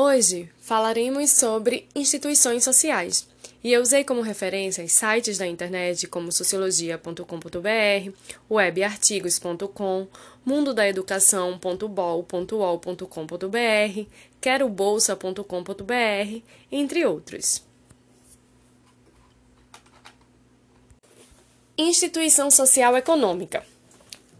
Hoje falaremos sobre instituições sociais. E eu usei como referência sites da internet como sociologia.com.br, webartigos.com, mundodaeducação.bol.ol.com.br, querobolsa.com.br, entre outros. Instituição social econômica.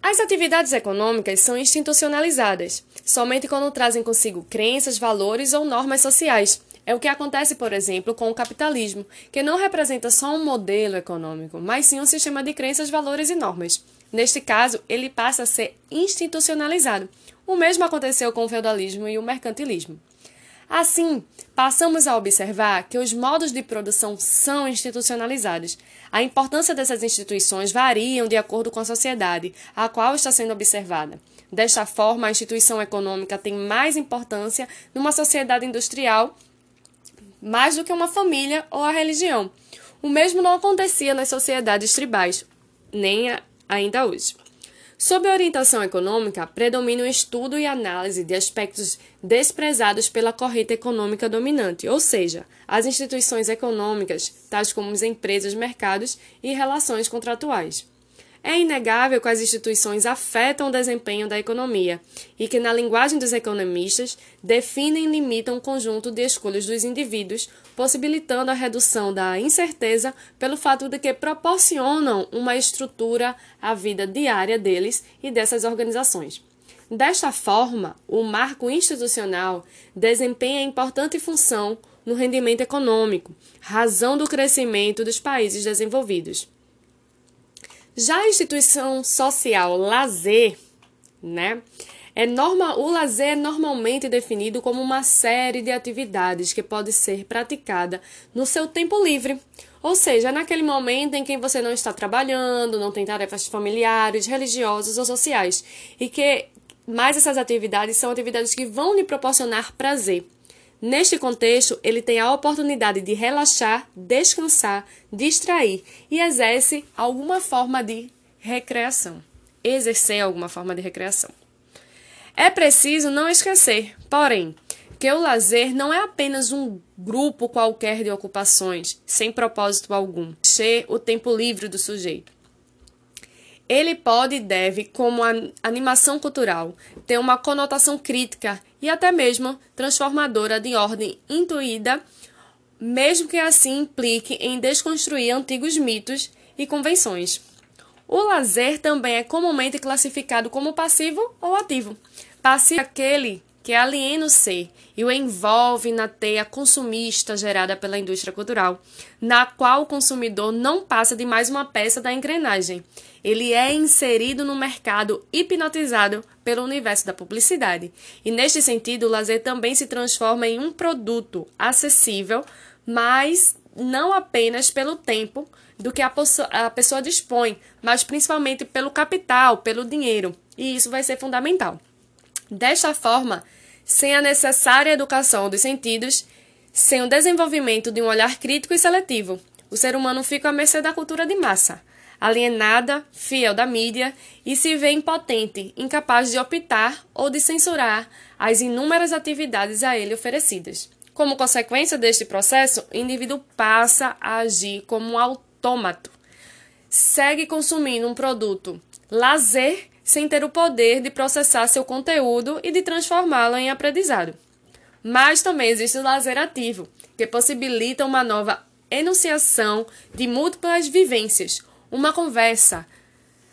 As atividades econômicas são institucionalizadas, somente quando trazem consigo crenças, valores ou normas sociais. É o que acontece, por exemplo, com o capitalismo, que não representa só um modelo econômico, mas sim um sistema de crenças, valores e normas. Neste caso, ele passa a ser institucionalizado. O mesmo aconteceu com o feudalismo e o mercantilismo. Assim, passamos a observar que os modos de produção são institucionalizados. A importância dessas instituições variam de acordo com a sociedade a qual está sendo observada. Desta forma, a instituição econômica tem mais importância numa sociedade industrial mais do que uma família ou a religião. O mesmo não acontecia nas sociedades tribais, nem ainda hoje. Sob a orientação econômica, predomina o estudo e análise de aspectos desprezados pela corrente econômica dominante, ou seja, as instituições econômicas, tais como as empresas, mercados e relações contratuais. É inegável que as instituições afetam o desempenho da economia e que, na linguagem dos economistas, definem e limitam o conjunto de escolhas dos indivíduos, possibilitando a redução da incerteza pelo fato de que proporcionam uma estrutura à vida diária deles e dessas organizações. Desta forma, o marco institucional desempenha importante função no rendimento econômico, razão do crescimento dos países desenvolvidos. Já a instituição social lazer, né? É norma, o lazer é normalmente definido como uma série de atividades que pode ser praticada no seu tempo livre, ou seja, naquele momento em que você não está trabalhando, não tem tarefas familiares, religiosas ou sociais, e que mais essas atividades são atividades que vão lhe proporcionar prazer. Neste contexto, ele tem a oportunidade de relaxar, descansar, distrair e exerce alguma forma de recreação. Exercer alguma forma de recreação. É preciso não esquecer, porém, que o lazer não é apenas um grupo qualquer de ocupações, sem propósito algum, ser o tempo livre do sujeito. Ele pode e deve, como animação cultural, ter uma conotação crítica e até mesmo transformadora de ordem intuída, mesmo que assim implique em desconstruir antigos mitos e convenções. O lazer também é comumente classificado como passivo ou ativo. Passivo é aquele que aliena o ser e o envolve na teia consumista gerada pela indústria cultural, na qual o consumidor não passa de mais uma peça da engrenagem. Ele é inserido no mercado hipnotizado pelo universo da publicidade. E neste sentido, o lazer também se transforma em um produto acessível, mas não apenas pelo tempo do que a a pessoa dispõe, mas principalmente pelo capital, pelo dinheiro. E isso vai ser fundamental. Desta forma, sem a necessária educação dos sentidos, sem o desenvolvimento de um olhar crítico e seletivo, o ser humano fica à mercê da cultura de massa, alienada, fiel da mídia e se vê impotente, incapaz de optar ou de censurar as inúmeras atividades a ele oferecidas. Como consequência deste processo, o indivíduo passa a agir como um autômato. Segue consumindo um produto lazer sem ter o poder de processar seu conteúdo e de transformá-lo em aprendizado. Mas também existe o lazer ativo, que possibilita uma nova enunciação de múltiplas vivências, uma conversa,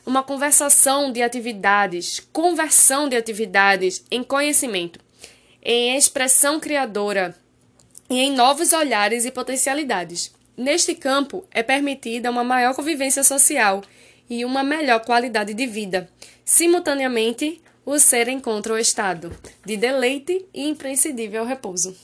uma conversação de atividades, conversão de atividades em conhecimento, em expressão criadora e em novos olhares e potencialidades. Neste campo, é permitida uma maior convivência social e uma melhor qualidade de vida. Simultaneamente, o ser encontra o estado de deleite e imprescindível repouso.